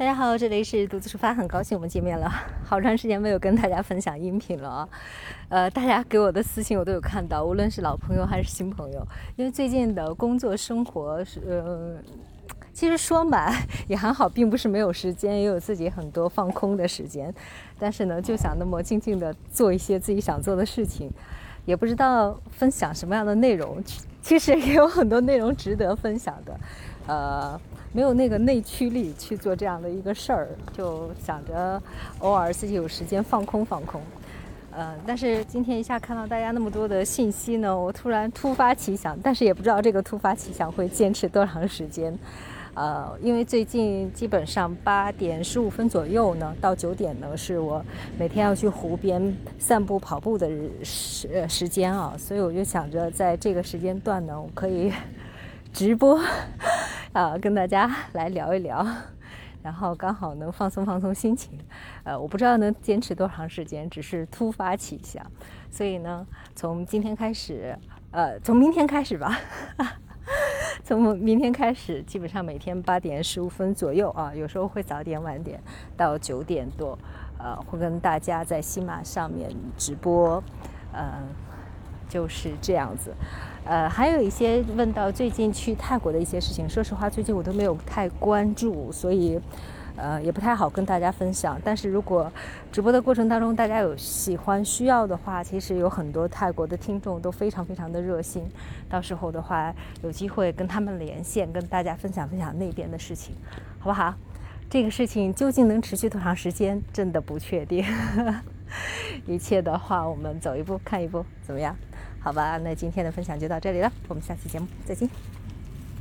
大家好，这里是独自出发，很高兴我们见面了。好长时间没有跟大家分享音频了啊，呃，大家给我的私信我都有看到，无论是老朋友还是新朋友。因为最近的工作生活是，呃，其实说满 也还好，并不是没有时间，也有自己很多放空的时间。但是呢，就想那么静静的做一些自己想做的事情，也不知道分享什么样的内容。其实也有很多内容值得分享的，呃。没有那个内驱力去做这样的一个事儿，就想着偶尔自己有时间放空放空，呃，但是今天一下看到大家那么多的信息呢，我突然突发奇想，但是也不知道这个突发奇想会坚持多长时间，呃，因为最近基本上八点十五分左右呢，到九点呢是我每天要去湖边散步跑步的时时间啊，所以我就想着在这个时间段呢，我可以直播。啊，跟大家 来聊一聊，然后刚好能放松放松心情。呃，我不知道能坚持多长时间，只是突发奇想。所以呢，从今天开始，呃，从明天开始吧，从明天开始，基本上每天八点十五分左右啊，有时候会早点晚点，到九点多，呃，会跟大家在喜马上面直播，嗯。就是这样子，呃，还有一些问到最近去泰国的一些事情，说实话，最近我都没有太关注，所以，呃，也不太好跟大家分享。但是如果直播的过程当中大家有喜欢需要的话，其实有很多泰国的听众都非常非常的热心，到时候的话有机会跟他们连线，跟大家分享分享那边的事情，好不好？这个事情究竟能持续多长时间，真的不确定。一切的话，我们走一步看一步，怎么样？好吧，那今天的分享就到这里了，我们下期节目再见。